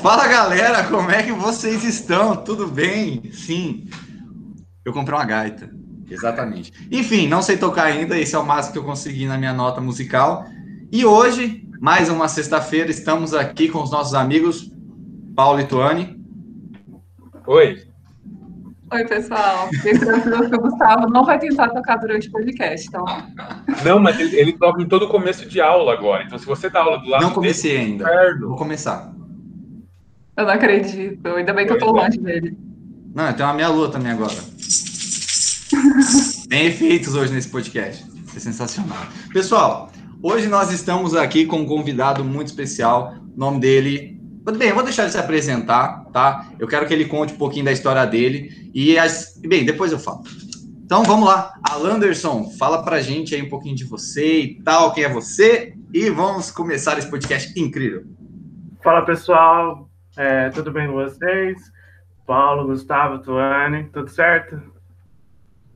Fala galera, como é que vocês estão? Tudo bem? Sim, eu comprei uma gaita, exatamente. Enfim, não sei tocar ainda, esse é o máximo que eu consegui na minha nota musical. E hoje, mais uma sexta-feira, estamos aqui com os nossos amigos Paulo e Tuane. Oi. Oi, pessoal. Bem tranquilo que o Gustavo não vai tentar tocar durante o podcast, então. Não, mas ele, ele toca em todo começo de aula agora. Então, se você dá aula do lado. Não comecei dele, ainda. Inferno. Vou começar. Eu não acredito. Ainda bem que eu tô é. longe dele. Não, eu tenho uma meia lua também agora. Tem efeitos hoje nesse podcast. É sensacional. Pessoal, hoje nós estamos aqui com um convidado muito especial. O nome dele Bem, eu vou deixar ele se apresentar, tá? Eu quero que ele conte um pouquinho da história dele. E, as... bem, depois eu falo. Então vamos lá. Alanderson, fala pra gente aí um pouquinho de você e tal, quem é você. E vamos começar esse podcast incrível. Fala pessoal, é, tudo bem com vocês? Paulo, Gustavo, Tuane, tudo certo?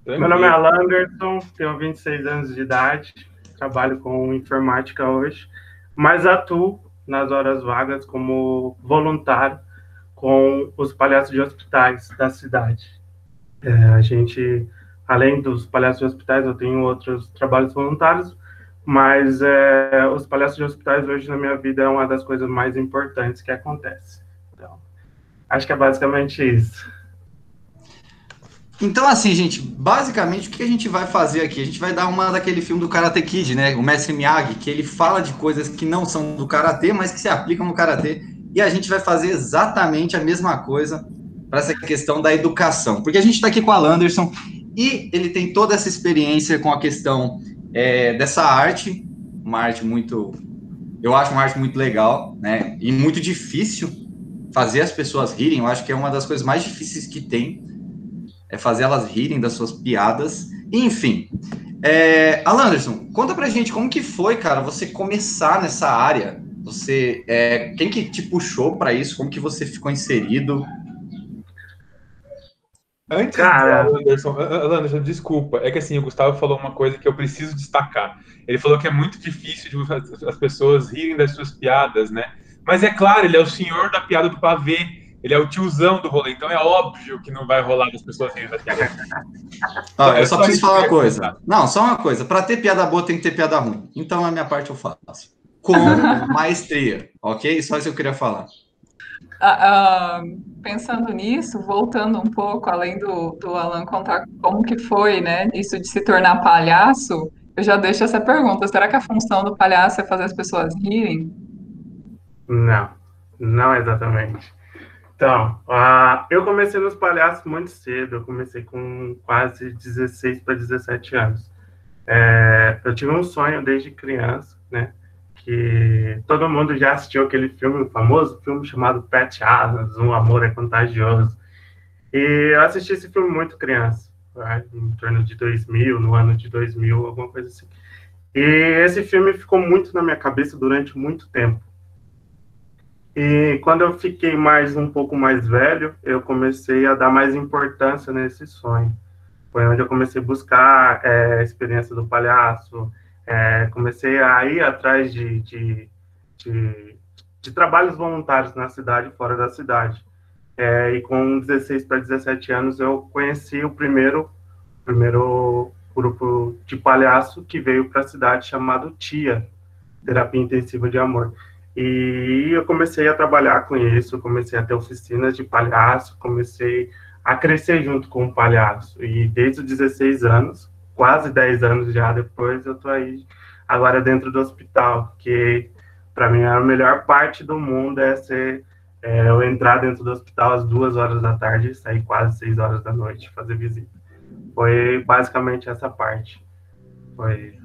Meu nome é Alanderson, tenho 26 anos de idade, trabalho com informática hoje, mas atuo nas horas vagas como voluntário com os palhaços de hospitais da cidade. É, a gente, além dos palhaços de hospitais, eu tenho outros trabalhos voluntários, mas é, os palhaços de hospitais hoje na minha vida é uma das coisas mais importantes que acontece. Acho que é basicamente isso. Então, assim, gente, basicamente o que a gente vai fazer aqui? A gente vai dar uma daquele filme do Karate Kid, né? O Mestre Miyagi, que ele fala de coisas que não são do Karatê, mas que se aplicam no Karatê. E a gente vai fazer exatamente a mesma coisa para essa questão da educação. Porque a gente está aqui com a Landerson e ele tem toda essa experiência com a questão é, dessa arte, uma arte muito. Eu acho uma arte muito legal, né? E muito difícil fazer as pessoas rirem. Eu acho que é uma das coisas mais difíceis que tem é fazer elas rirem das suas piadas. Enfim, é, Alanderson, conta pra gente como que foi, cara, você começar nessa área. Você, é, quem que te puxou para isso? Como que você ficou inserido? Antes, cara, Anderson, Anderson, desculpa, é que assim, o Gustavo falou uma coisa que eu preciso destacar. Ele falou que é muito difícil de as pessoas rirem das suas piadas, né? Mas é claro, ele é o senhor da piada do pavê. Ele é o tiozão do rolê, então é óbvio que não vai rolar das pessoas rindo daqui ah, Eu só preciso falar uma coisa. Não, só uma coisa. Para ter piada boa, tem que ter piada ruim. Então, a minha parte eu faço. Com maestria, ok? Só isso que eu queria falar. Uh, uh, pensando nisso, voltando um pouco, além do, do Alan contar como que foi, né, isso de se tornar palhaço, eu já deixo essa pergunta. Será que a função do palhaço é fazer as pessoas rirem? Não, não exatamente. Então, uh, eu comecei nos palhaços muito cedo, eu comecei com quase 16 para 17 anos. É, eu tive um sonho desde criança, né? Que todo mundo já assistiu aquele filme, o famoso filme chamado Pet Adams, Um Amor é Contagioso. E eu assisti esse filme muito criança, em torno de 2000, no ano de 2000, alguma coisa assim. E esse filme ficou muito na minha cabeça durante muito tempo. E quando eu fiquei mais um pouco mais velho, eu comecei a dar mais importância nesse sonho. Foi onde eu comecei a buscar é, a experiência do palhaço, é, comecei a ir atrás de, de, de, de, trabalhos voluntários na cidade fora da cidade. É, e com 16 para 17 anos, eu conheci o primeiro, primeiro grupo de palhaço que veio para a cidade chamado TIA, Terapia Intensiva de Amor. E eu comecei a trabalhar com isso, comecei a ter oficinas de palhaço, comecei a crescer junto com o palhaço. E desde os 16 anos, quase 10 anos já depois, eu tô aí agora dentro do hospital, que para mim a melhor parte do mundo é ser é, eu entrar dentro do hospital às duas horas da tarde e sair quase seis horas da noite fazer visita. Foi basicamente essa parte. Foi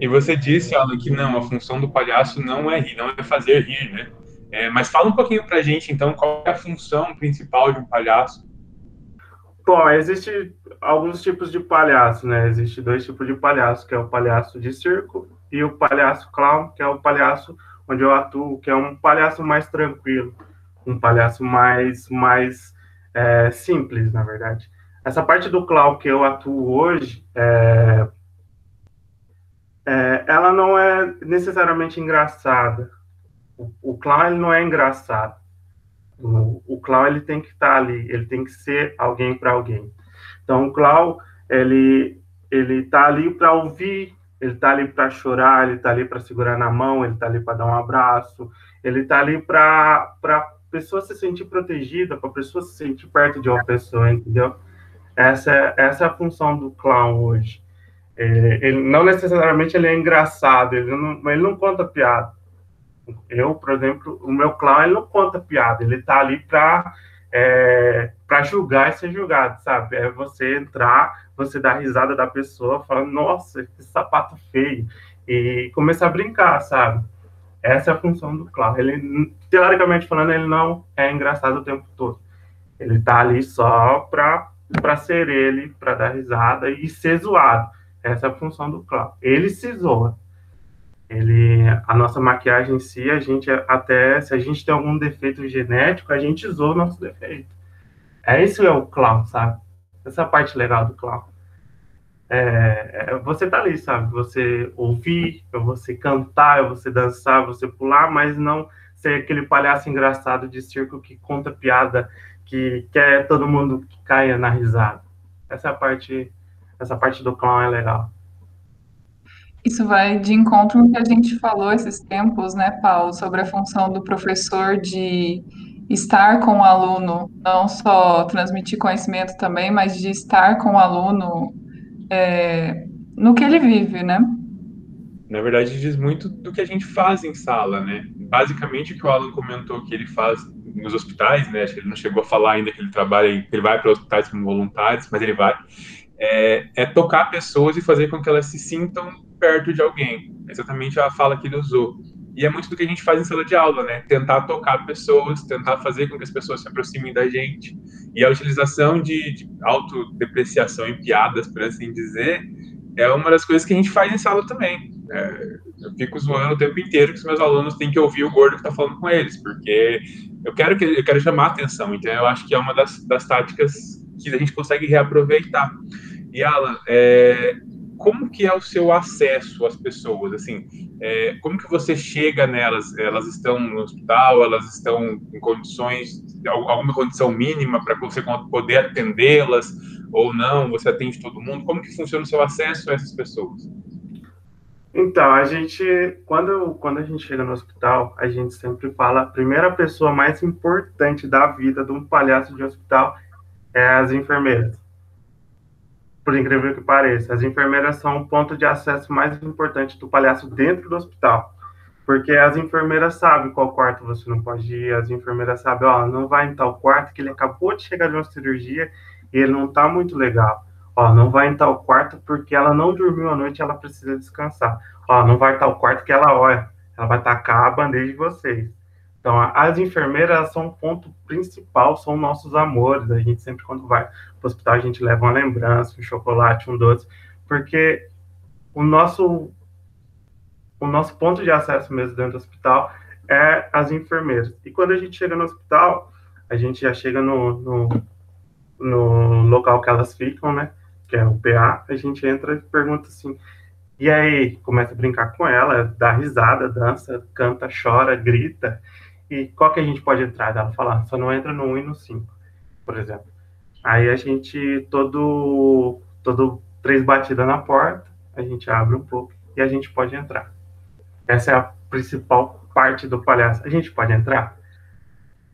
e você disse, Alan, que não, a função do palhaço não é rir, não é fazer rir, né? É, mas fala um pouquinho pra gente, então, qual é a função principal de um palhaço? Bom, existe alguns tipos de palhaço, né? Existe dois tipos de palhaço, que é o palhaço de circo e o palhaço clown, que é o palhaço onde eu atuo, que é um palhaço mais tranquilo, um palhaço mais, mais é, simples, na verdade. Essa parte do clown que eu atuo hoje, é, é, ela não é necessariamente engraçada. O, o clown ele não é engraçado. O, o clown ele tem que estar tá ali, ele tem que ser alguém para alguém. Então o clown ele ele tá ali para ouvir, ele tá ali para chorar, ele tá ali para segurar na mão, ele tá ali para dar um abraço, ele tá ali para para pessoa se sentir protegida, para a pessoa se sentir perto de uma pessoa, entendeu? Essa é, essa é a função do clown hoje. É, ele não necessariamente ele é engraçado, ele não, ele não conta piada. Eu, por exemplo, o meu clown ele não conta piada, ele tá ali para é, para julgar e ser julgado, sabe? É você entrar, você dar risada da pessoa, falando, nossa, que sapato feio, e começar a brincar, sabe? Essa é a função do clown. Ele, teoricamente falando, ele não é engraçado o tempo todo. Ele tá ali só para para ser ele, para dar risada e ser zoado. Essa é a função do clown. Ele se zoa. Ele, a nossa maquiagem em si, a gente até, se a gente tem algum defeito genético, a gente zoa o nosso defeito. É isso é o clown, sabe? Essa é parte legal do clown. É, é, você tá ali, sabe? Você ouvir, é você cantar, é você dançar, é você pular, mas não ser aquele palhaço engraçado de circo que conta piada, que quer todo mundo que caia na risada. Essa é a parte, essa parte do clown é legal. Isso vai de encontro com o que a gente falou esses tempos, né, Paulo, sobre a função do professor de estar com o aluno, não só transmitir conhecimento também, mas de estar com o aluno é, no que ele vive, né? Na verdade, diz muito do que a gente faz em sala, né? Basicamente, o que o Alan comentou que ele faz nos hospitais, né? Acho que ele não chegou a falar ainda que ele trabalha, que ele vai para hospitais como voluntário, mas ele vai. É, é, tocar pessoas e fazer com que elas se sintam perto de alguém. Exatamente a fala que ele usou. E é muito do que a gente faz em sala de aula, né? Tentar tocar pessoas, tentar fazer com que as pessoas se aproximem da gente. E a utilização de, de autodepreciação em piadas, por assim dizer, é uma das coisas que a gente faz em sala também. É, eu fico zoando o tempo inteiro que os meus alunos têm que ouvir o gordo que está falando com eles, porque eu quero que eu quero chamar atenção. Então, eu acho que é uma das, das táticas que a gente consegue reaproveitar. E Alan, é, como que é o seu acesso às pessoas? Assim, é, como que você chega nelas? Elas estão no hospital? Elas estão em condições, alguma condição mínima para você poder atendê-las ou não? Você atende todo mundo? Como que funciona o seu acesso a essas pessoas? Então, a gente, quando, quando a gente chega no hospital, a gente sempre fala, a primeira pessoa mais importante da vida de um palhaço de hospital é as enfermeiras por incrível que pareça. As enfermeiras são o ponto de acesso mais importante do palhaço dentro do hospital. Porque as enfermeiras sabem qual quarto você não pode ir, as enfermeiras sabem, ó, não vai em tal quarto que ele acabou de chegar de uma cirurgia e ele não tá muito legal. Ó, não vai em tal quarto porque ela não dormiu a noite e ela precisa descansar. Ó, não vai em tal quarto que ela, olha, ela vai tacar a bandeja de vocês. Então, as enfermeiras são o ponto principal, são nossos amores. A gente sempre, quando vai para o hospital, a gente leva uma lembrança, um chocolate, um doce, porque o nosso, o nosso ponto de acesso mesmo dentro do hospital é as enfermeiras. E quando a gente chega no hospital, a gente já chega no, no, no local que elas ficam, né? Que é o PA, a gente entra e pergunta assim, e aí, começa a brincar com ela, dá risada, dança, canta, chora, grita. E qual que a gente pode entrar? Ela fala, só não entra no 1 e no 5, por exemplo. Aí a gente, todo, todo três batidas na porta, a gente abre um pouco e a gente pode entrar. Essa é a principal parte do palhaço. A gente pode entrar?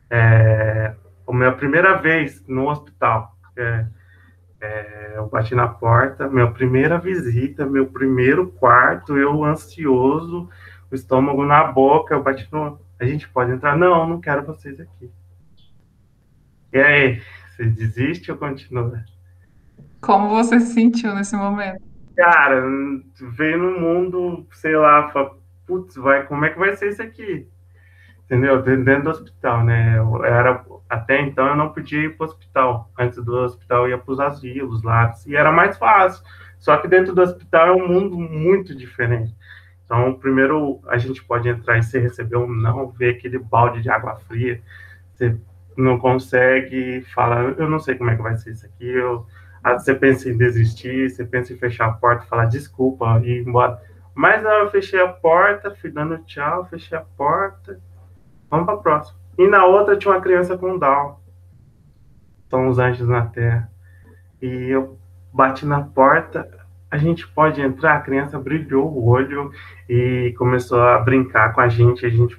É, a minha primeira vez no hospital, é, é, eu bati na porta, minha primeira visita, meu primeiro quarto, eu ansioso, o estômago na boca, eu bati no, a gente pode entrar? Não, não quero vocês aqui. E aí, você desiste ou continua? Como você se sentiu nesse momento? Cara, veio no mundo, sei lá, fala, putz, vai, como é que vai ser isso aqui? Entendeu? Dentro do hospital, né? Eu era, até então eu não podia ir para o hospital. Antes do hospital eu ia para os asilos lá, e era mais fácil. Só que dentro do hospital é um mundo muito diferente. Então, primeiro a gente pode entrar e você receber um não, ver aquele balde de água fria, você não consegue, fala, eu não sei como é que vai ser isso aqui, eu, ah, você pensa em desistir, você pensa em fechar a porta, falar desculpa e ir embora. Mas eu fechei a porta, fui dando tchau, fechei a porta, vamos para a próxima. E na outra tinha uma criança com Down. São os anjos na terra. E eu bati na porta, a gente pode entrar? A criança brilhou o olho e começou a brincar com a gente. A gente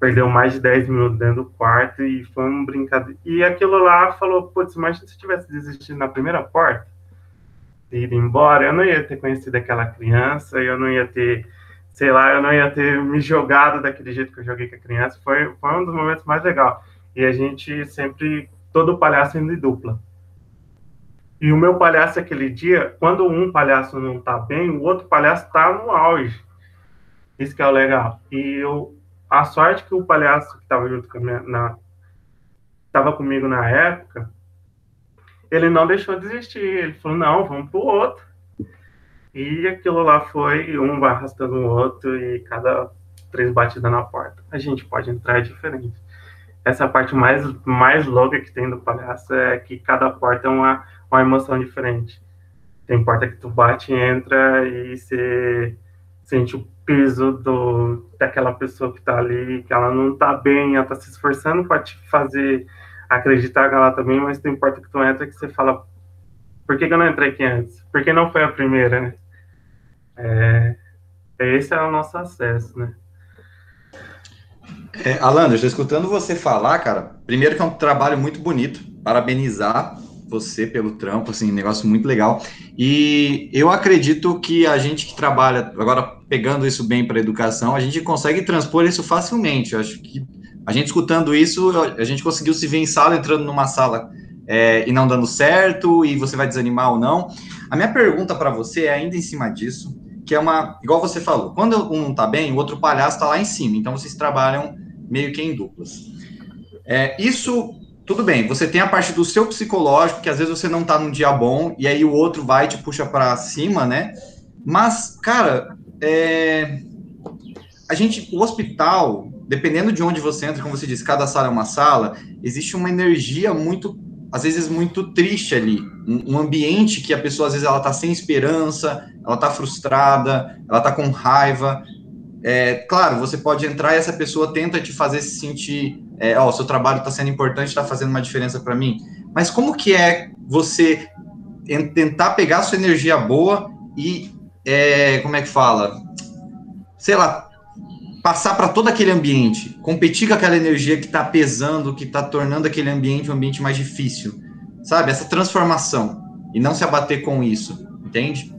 perdeu mais de 10 minutos dentro do quarto e foi um brincadeira. E aquilo lá falou, putz, imagina se tivesse desistido na primeira porta ido embora, eu não ia ter conhecido aquela criança, eu não ia ter, sei lá, eu não ia ter me jogado daquele jeito que eu joguei com a criança. Foi, foi um dos momentos mais legais. E a gente sempre, todo palhaço indo em dupla. E o meu palhaço aquele dia, quando um palhaço não tá bem, o outro palhaço tá no auge. Isso que é o legal. E eu, a sorte que o palhaço que estava junto com minha, na estava comigo na época, ele não deixou de desistir. Ele falou: "Não, vamos pro outro". E aquilo lá foi um vai arrastando o outro e cada três batidas na porta. A gente pode entrar diferente. Essa parte mais mais louca que tem do palhaço é que cada porta é uma uma emoção diferente. Tem porta que tu bate, entra e você sente o peso do, daquela pessoa que está ali, que ela não está bem, ela está se esforçando para te fazer acreditar que ela está bem, mas tem porta que tu entra que você fala, por que, que eu não entrei aqui antes? Por que não foi a primeira, né? É, esse é o nosso acesso, né? É, eu estou escutando você falar, cara. Primeiro que é um trabalho muito bonito, parabenizar você pelo trampo, assim, negócio muito legal. E eu acredito que a gente que trabalha, agora pegando isso bem para educação, a gente consegue transpor isso facilmente. Eu acho que a gente escutando isso, a gente conseguiu se ver em sala, entrando numa sala é, e não dando certo, e você vai desanimar ou não. A minha pergunta para você é ainda em cima disso, que é uma, igual você falou, quando um não tá bem, o outro palhaço está lá em cima, então vocês trabalham meio que em duplas. É, isso tudo bem, você tem a parte do seu psicológico, que às vezes você não tá num dia bom, e aí o outro vai e te puxa para cima, né? Mas, cara, é... a gente, o hospital, dependendo de onde você entra, como você disse, cada sala é uma sala, existe uma energia muito, às vezes, muito triste ali. Um, um ambiente que a pessoa, às vezes, ela tá sem esperança, ela tá frustrada, ela tá com raiva. É, claro, você pode entrar e essa pessoa tenta te fazer se sentir é, ó, seu trabalho está sendo importante, está fazendo uma diferença para mim. Mas como que é você tentar pegar a sua energia boa e, é, como é que fala? Sei lá, passar para todo aquele ambiente, competir com aquela energia que está pesando, que está tornando aquele ambiente um ambiente mais difícil, sabe? Essa transformação e não se abater com isso, entende?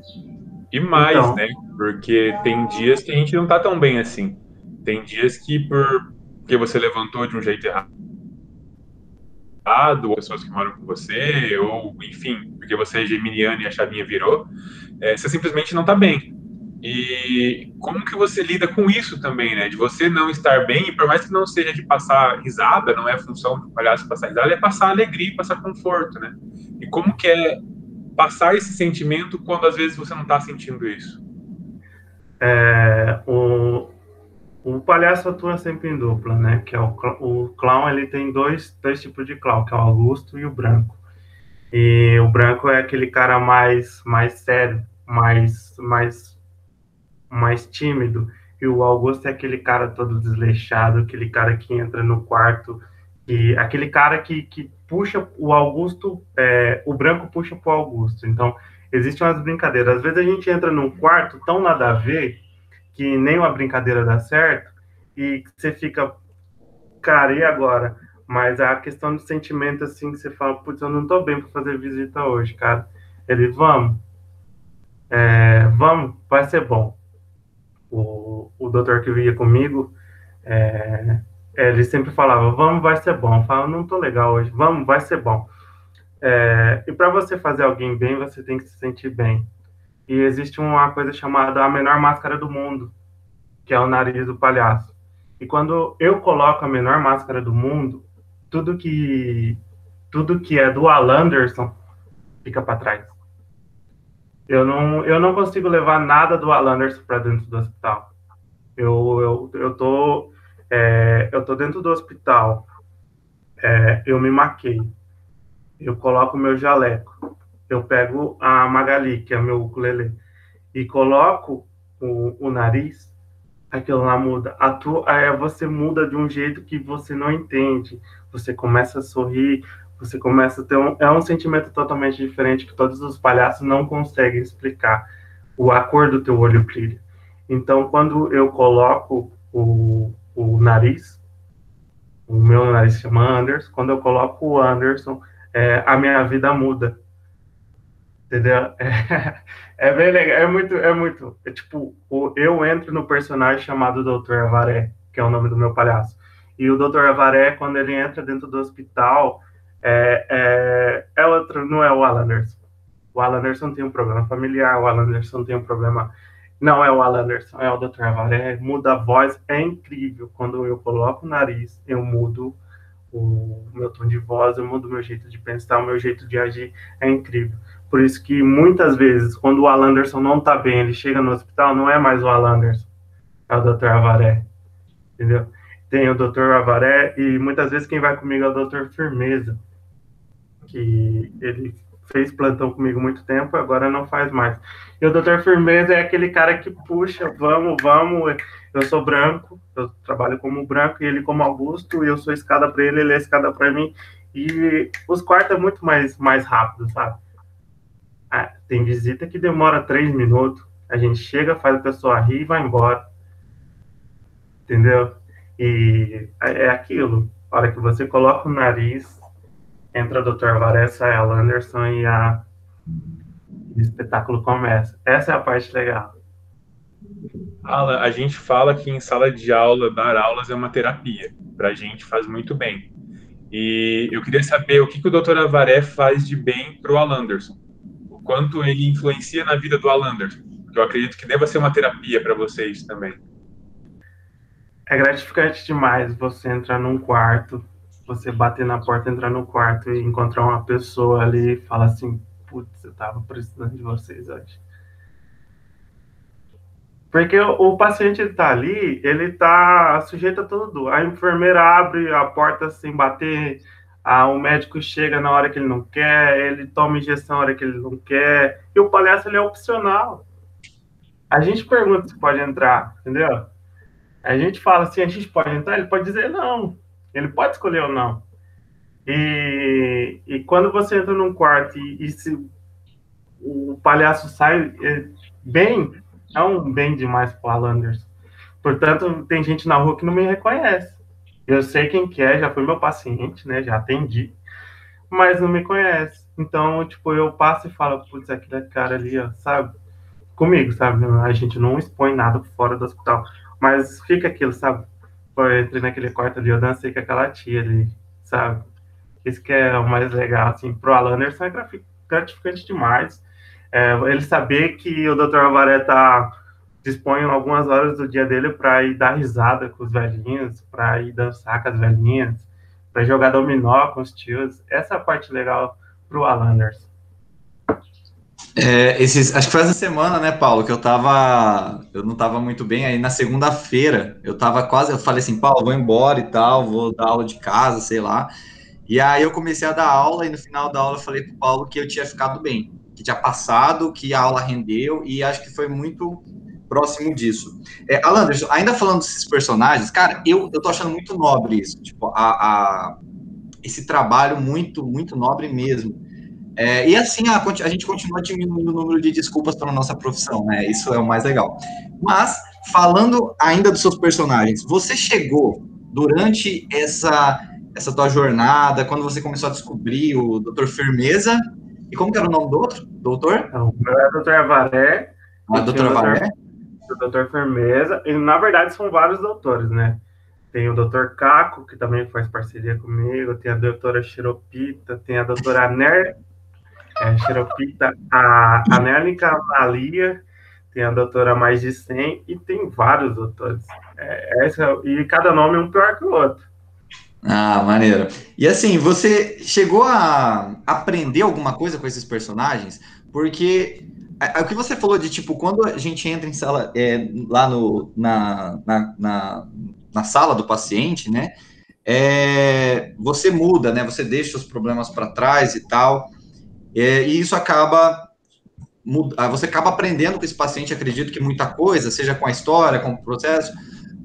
E mais, então... né? Porque tem dias que a gente não tá tão bem assim. Tem dias que por porque você levantou de um jeito errado, ou pessoas que moram com você, ou enfim, porque você é geminiano e a chavinha virou, é, você simplesmente não está bem. E como que você lida com isso também, né? De você não estar bem, e por mais que não seja de passar risada, não é a função do palhaço passar risada, é passar alegria, passar conforto, né? E como que é passar esse sentimento quando às vezes você não está sentindo isso? É, o, o palhaço atua sempre em dupla, né? Que é o, o clown, ele tem dois, dois tipos de clown, que é o Augusto e o branco. E o branco é aquele cara mais, mais sério, mais, mais, mais tímido. E o Augusto é aquele cara todo desleixado, aquele cara que entra no quarto, e aquele cara que, que puxa o Augusto, é, o branco puxa pro Augusto. Então, existem umas brincadeiras. Às vezes a gente entra num quarto tão nada a ver que nem uma brincadeira dá certo, e você fica, cara, e agora? Mas a questão do sentimento, assim, que você fala, putz, eu não tô bem para fazer visita hoje, cara. Ele, vamos, é, vamos, vai ser bom. O, o doutor que via comigo, é, ele sempre falava, vamos, vai ser bom. Eu falava, não tô legal hoje, vamos, vai ser bom. É, e para você fazer alguém bem, você tem que se sentir bem e existe uma coisa chamada a menor máscara do mundo, que é o nariz do palhaço. E quando eu coloco a menor máscara do mundo, tudo que tudo que é do Alan Anderson fica para trás. Eu não, eu não consigo levar nada do Alan Anderson para dentro do hospital. Eu, eu, eu, tô, é, eu tô dentro do hospital, é, eu me maquei, eu coloco meu jaleco, eu pego a Magali, que é meu ukulele, e coloco o, o nariz, aquilo lá muda. A tua, é, você muda de um jeito que você não entende. Você começa a sorrir, você começa a ter um, é um sentimento totalmente diferente que todos os palhaços não conseguem explicar. O a cor do teu olho brilha. Então, quando eu coloco o, o nariz, o meu nariz chama Anderson, quando eu coloco o Anderson, é, a minha vida muda. Entendeu? É, é, bem legal, é muito, é muito. É tipo, eu entro no personagem chamado Dr. Avaré, que é o nome do meu palhaço. E o Dr. Avaré, quando ele entra dentro do hospital, é, é, é outro, não é o Alan. O Alan tem um problema familiar, o Alan tem um problema. Não é o Alan Anderson, é o Dr. Avaré. Muda a voz, é incrível. Quando eu coloco o nariz, eu mudo o meu tom de voz, eu mudo o meu jeito de pensar, o meu jeito de agir. É incrível. Por isso que muitas vezes, quando o Alan Anderson não tá bem, ele chega no hospital, não é mais o Alan Anderson, é o Dr. Avaré. Entendeu? Tem o Dr. Avaré e muitas vezes quem vai comigo é o Dr. Firmeza que ele fez plantão comigo muito tempo, agora não faz mais. E o Dr. Firmeza é aquele cara que puxa, vamos, vamos. Eu sou branco, eu trabalho como branco e ele como Augusto, e eu sou escada para ele, ele é escada para mim. E os quartos é muito mais, mais rápido, sabe? Ah, tem visita que demora três minutos, a gente chega, faz a pessoa rir e vai embora. Entendeu? E é, é aquilo. A hora que você coloca o nariz entra o Dr. Varessa, a Anderson e a o espetáculo começa. Essa é a parte legal. A gente fala que em sala de aula, dar aulas é uma terapia. Para a gente faz muito bem. E eu queria saber o que, que o Dr. Avaré faz de bem para o Alanderson. O quanto ele influencia na vida do Alanderson. Eu acredito que deva ser uma terapia para vocês também. É gratificante demais você entrar num quarto você bater na porta, entrar no quarto e encontrar uma pessoa ali e falar assim, putz, eu tava precisando de vocês hoje. Porque o, paciente está ali, ele está sujeito a tudo. A enfermeira abre a porta sem bater, a, o médico chega na hora que ele não quer, ele toma injeção na hora que ele não quer, e o palhaço ele é opcional. A gente pergunta se pode entrar, entendeu? A gente fala assim, a gente pode entrar, ele pode dizer não. Ele pode escolher ou não. E, e quando você entra num quarto e, e se o palhaço sai é, bem, é um bem demais pro Alanders. Portanto, tem gente na rua que não me reconhece. Eu sei quem que é, já foi meu paciente, né? Já atendi, mas não me conhece. Então, tipo, eu passo e falo, putz, aquele cara ali, ó, sabe? Comigo, sabe? A gente não expõe nada fora do hospital. Mas fica aquilo, sabe? Eu entrei naquele quarto ali, eu dancei com aquela tia ali, sabe? Isso que é o mais legal, assim, pro Alan é gratificante demais. É, ele saber que o Dr. Avaré tá, dispõe algumas horas do dia dele para ir dar risada com os velhinhos, para ir dançar com as velhinhas, para jogar dominó com os tios. Essa é parte legal pro Alan. É, esses, acho que foi essa semana, né, Paulo, que eu tava, eu não tava muito bem, aí na segunda-feira, eu tava quase, eu falei assim, Paulo, vou embora e tal, vou dar aula de casa, sei lá, e aí eu comecei a dar aula, e no final da aula eu falei pro Paulo que eu tinha ficado bem, que tinha passado, que a aula rendeu, e acho que foi muito próximo disso. É, ainda falando desses personagens, cara, eu, eu tô achando muito nobre isso, tipo, a, a esse trabalho muito, muito nobre mesmo, é, e assim a, a, gente continua diminuindo o número de desculpas para nossa profissão, né? Isso é o mais legal. Mas, falando ainda dos seus personagens, você chegou durante essa, essa tua jornada, quando você começou a descobrir o Doutor Firmeza, e como que era o nome do outro? Doutor? o meu é Doutor Avaré. Ah, Doutor Avaré? O Doutor Firmeza, e na verdade são vários doutores, né? Tem o Dr. Caco, que também faz parceria comigo, tem a doutora Xiropita, tem a doutora Ner é, Xeropita, a, a Malia, tem a doutora mais de 100 e tem vários doutores. É, essa, e cada nome é um pior que o outro. Ah, maneiro. E assim, você chegou a aprender alguma coisa com esses personagens? Porque é, é o que você falou de tipo, quando a gente entra em sala, é, lá no, na, na, na, na, sala do paciente, né? É, você muda, né? Você deixa os problemas para trás e tal. É, e isso acaba ah, você acaba aprendendo com esse paciente, acredito que muita coisa, seja com a história, com o processo,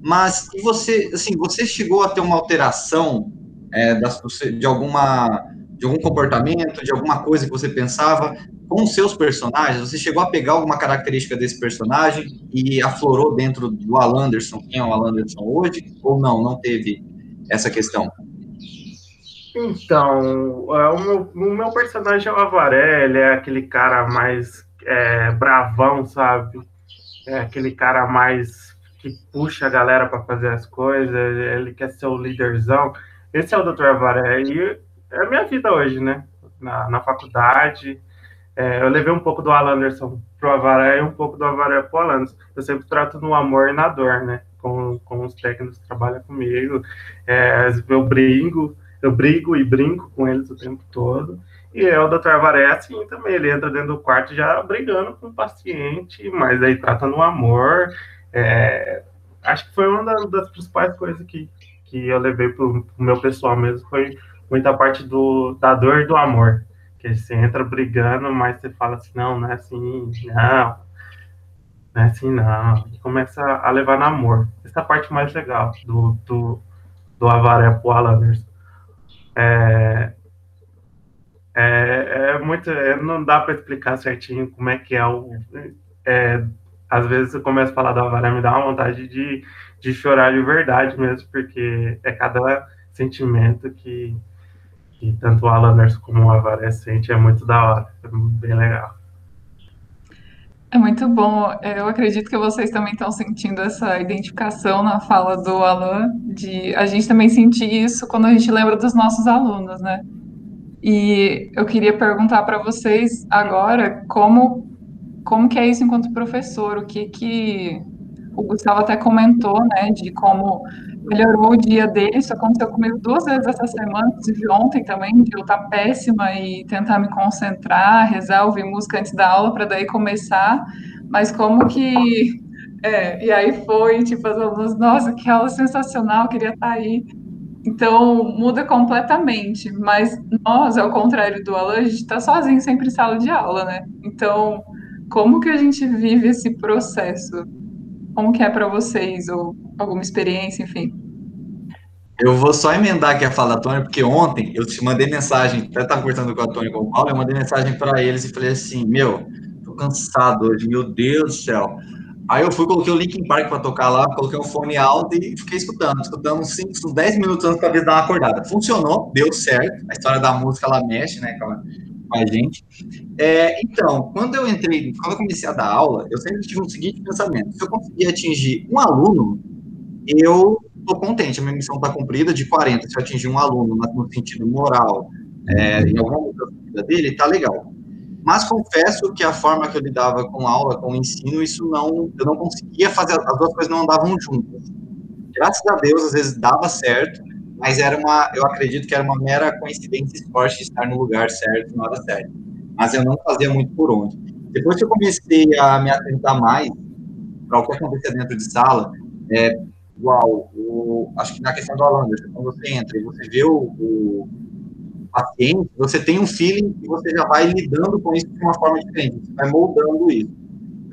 mas você, assim, você chegou a ter uma alteração é, das, de alguma de algum comportamento, de alguma coisa que você pensava com os seus personagens? Você chegou a pegar alguma característica desse personagem e aflorou dentro do Alan Anderson, quem é o Alan Anderson hoje, ou não, não teve essa questão? Então, é, o meu, o meu personagem é o Avaré, ele é aquele cara mais é, bravão, sabe? É aquele cara mais que puxa a galera para fazer as coisas, ele quer ser o líderzão. Esse é o Dr. Avaré, e é a minha vida hoje, né? Na, na faculdade, é, eu levei um pouco do Alan Anderson pro Avaré e um pouco do Avaré pro Alan. Eu sempre trato no amor e na dor, né? Com, com os técnicos que trabalham comigo. É, eu brigo, eu brigo e brinco com eles o tempo todo. E é o Dr. Avaré assim também, ele entra dentro do quarto já brigando com o paciente, mas aí trata no amor. É, acho que foi uma das, principais coisas que, que eu levei pro, pro meu pessoal mesmo, foi muita parte do, da dor e do amor. Que você entra brigando, mas você fala assim, não, não é assim, não. Não é assim, não. E começa a levar namoro. Essa é parte mais legal do, do, do Avaré pro Alanders. É, é, é muito. É, não dá para explicar certinho como é que é o. É, às vezes eu começo a falar do Avaré, me dá uma vontade de, de chorar de verdade mesmo, porque é cada sentimento que, que tanto o Alan como o Avaré sente, é muito da hora, é bem legal. É muito bom. Eu acredito que vocês também estão sentindo essa identificação na fala do Alan, de a gente também sentir isso quando a gente lembra dos nossos alunos, né? E eu queria perguntar para vocês agora como como que é isso enquanto professor, o que que o Gustavo até comentou, né, de como melhorou o dia dele. Isso aconteceu comigo duas vezes essa semana, inclusive ontem também, de eu estar péssima e tentar me concentrar, rezar, ouvir música antes da aula para daí começar. Mas como que. É, e aí foi, tipo, as alunas, nossa, que aula sensacional, queria estar aí. Então, muda completamente. Mas nós, ao contrário do Alan, a gente está sozinho sempre em sala de aula, né? Então, como que a gente vive esse processo? Como que é para vocês, ou alguma experiência, enfim? Eu vou só emendar aqui a fala da Tônia, porque ontem eu te mandei mensagem, até estava conversando com a Tônia e com o Paulo, eu mandei mensagem para eles e falei assim, meu, tô cansado hoje, meu Deus do céu. Aí eu fui, coloquei o Linkin Park para tocar lá, coloquei um fone alto e fiquei escutando, escutando uns 5, uns 10 minutos antes para ver dar uma acordada. Funcionou, deu certo, a história da música ela mexe, né, com a, com a gente. É, então, quando eu entrei, quando eu comecei a dar aula, eu sempre tive um seguinte pensamento: se eu conseguir atingir um aluno, eu estou contente, a minha missão está cumprida de 40. Se eu atingir um aluno no sentido moral, é, em alguma outra vida dele, está legal. Mas confesso que a forma que eu lidava com a aula, com o ensino, isso não, eu não conseguia fazer, as duas coisas não andavam juntas. Graças a Deus, às vezes dava certo, mas era uma, eu acredito que era uma mera coincidência esporte de estar no lugar certo na hora certa. Mas eu não fazia muito por onde. Depois que eu comecei a me atentar mais para o que acontecia dentro de sala, é, igual, o, acho que na questão do Alan, quando você entra e você vê o, o paciente, você tem um feeling e você já vai lidando com isso de uma forma diferente, você vai moldando isso.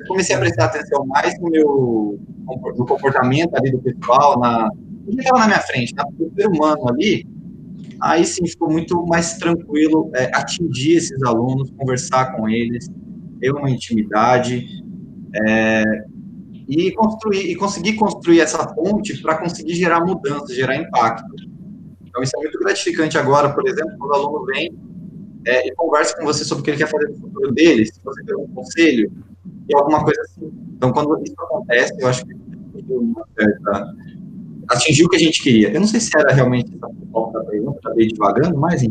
Eu comecei a prestar atenção mais no meu no comportamento ali do pessoal, na, que estava na minha frente, né? o ser humano ali, aí sim ficou muito mais tranquilo é, atingir esses alunos, conversar com eles, ter uma intimidade é, e construir e conseguir construir essa ponte para conseguir gerar mudança, gerar impacto. Então isso é muito gratificante agora, por exemplo, quando o aluno vem é, e conversa com você sobre o que ele quer fazer no futuro dele, se você quer um conselho e alguma coisa assim. Então quando isso acontece, eu acho que tem uma certa atingiu o que a gente queria. Eu não sei se era realmente falta acabei devagando, mas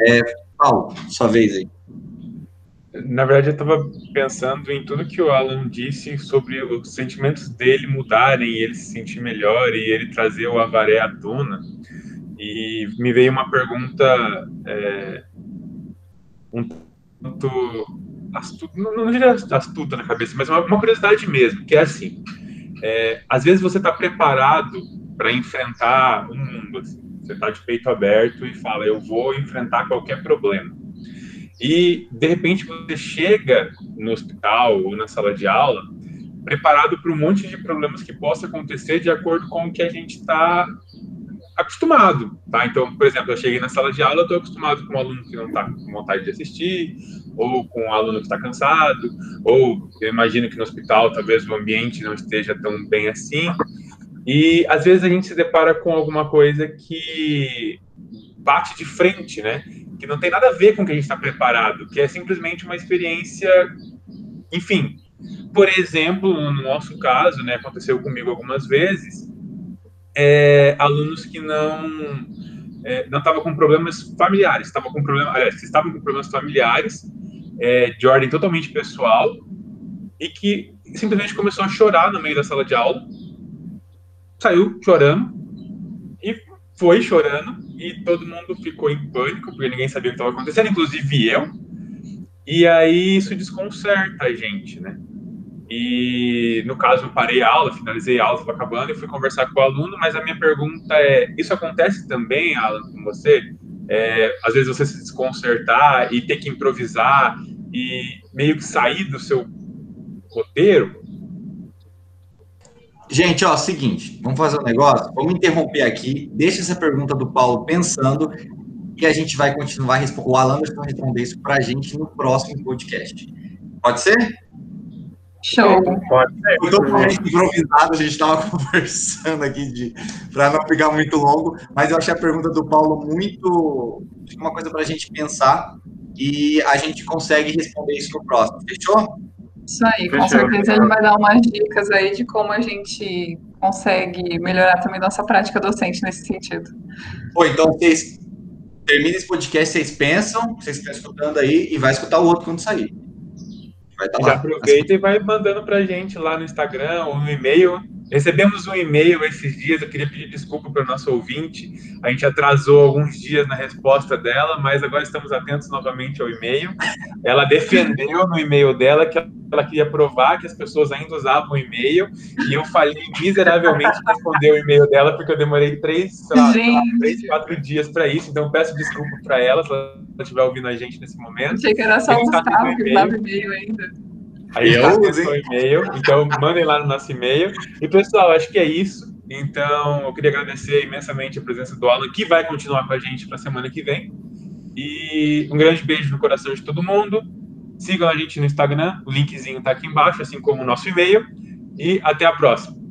é, Paulo, sua vez aí. Na verdade, eu estava pensando em tudo que o Alan disse sobre os sentimentos dele mudarem, ele se sentir melhor e ele trazer o avaré à tona. E me veio uma pergunta é, um tanto astuta, não, não diria astuta na cabeça, mas uma, uma curiosidade mesmo, que é assim, é, às vezes você está preparado para enfrentar o um mundo. Assim. Você está de peito aberto e fala, eu vou enfrentar qualquer problema. E, de repente, você chega no hospital ou na sala de aula preparado para um monte de problemas que possa acontecer de acordo com o que a gente está acostumado, tá? Então, por exemplo, eu cheguei na sala de aula, eu estou acostumado com um aluno que não está com vontade de assistir, ou com um aluno que está cansado, ou eu imagino que no hospital talvez o ambiente não esteja tão bem assim. E às vezes a gente se depara com alguma coisa que bate de frente, né? Que não tem nada a ver com o que a gente está preparado, que é simplesmente uma experiência, enfim. Por exemplo, no nosso caso, né, aconteceu comigo algumas vezes, é, alunos que não é, não estavam com problemas familiares, estavam com problemas, aliás, estavam com problemas familiares é, de ordem totalmente pessoal e que simplesmente começou a chorar no meio da sala de aula, saiu chorando e foi chorando e todo mundo ficou em pânico porque ninguém sabia o que estava acontecendo, inclusive eu. E aí isso desconcerta a gente, né? E no caso, eu parei a aula, finalizei a aula, estava acabando e fui conversar com o aluno. Mas a minha pergunta é: isso acontece também, Alan, com você? É, às vezes você se desconcertar e ter que improvisar e meio que sair do seu roteiro? Gente, ó, seguinte, vamos fazer um negócio, vamos interromper aqui, deixa essa pergunta do Paulo pensando e a gente vai continuar, o Alan vai responder isso para a gente no próximo podcast. Pode ser? Show. Pode ser. Foi totalmente improvisado, a gente estava conversando aqui para não ficar muito longo, mas eu achei a pergunta do Paulo muito. uma coisa para a gente pensar e a gente consegue responder isso no próximo. Fechou? Isso aí, com certeza ele vai dar umas dicas aí de como a gente consegue melhorar também nossa prática docente nesse sentido. Pô, então vocês terminem esse podcast, vocês pensam, vocês estão escutando aí, e vai escutar o outro quando sair. Vai tá Já lá. aproveita e vai mandando pra gente lá no Instagram ou no e-mail. Recebemos um e-mail esses dias, eu queria pedir desculpa para o nosso ouvinte. A gente atrasou alguns dias na resposta dela, mas agora estamos atentos novamente ao e-mail. Ela defendeu no e-mail dela que ela queria provar que as pessoas ainda usavam o e-mail, e eu falhei miseravelmente em responder o e-mail dela, porque eu demorei três, sei lá, três quatro dias para isso, então peço desculpa para ela, se ela estiver ouvindo a gente nesse momento. Achei que era só o Gustavo que usava e-mail ainda. Aí eu uso o e-mail, então mandem lá no nosso e-mail. E pessoal, acho que é isso. Então, eu queria agradecer imensamente a presença do Alan, que vai continuar com a gente para a semana que vem. E um grande beijo no coração de todo mundo. Sigam a gente no Instagram, o linkzinho está aqui embaixo, assim como o nosso e-mail. E até a próxima.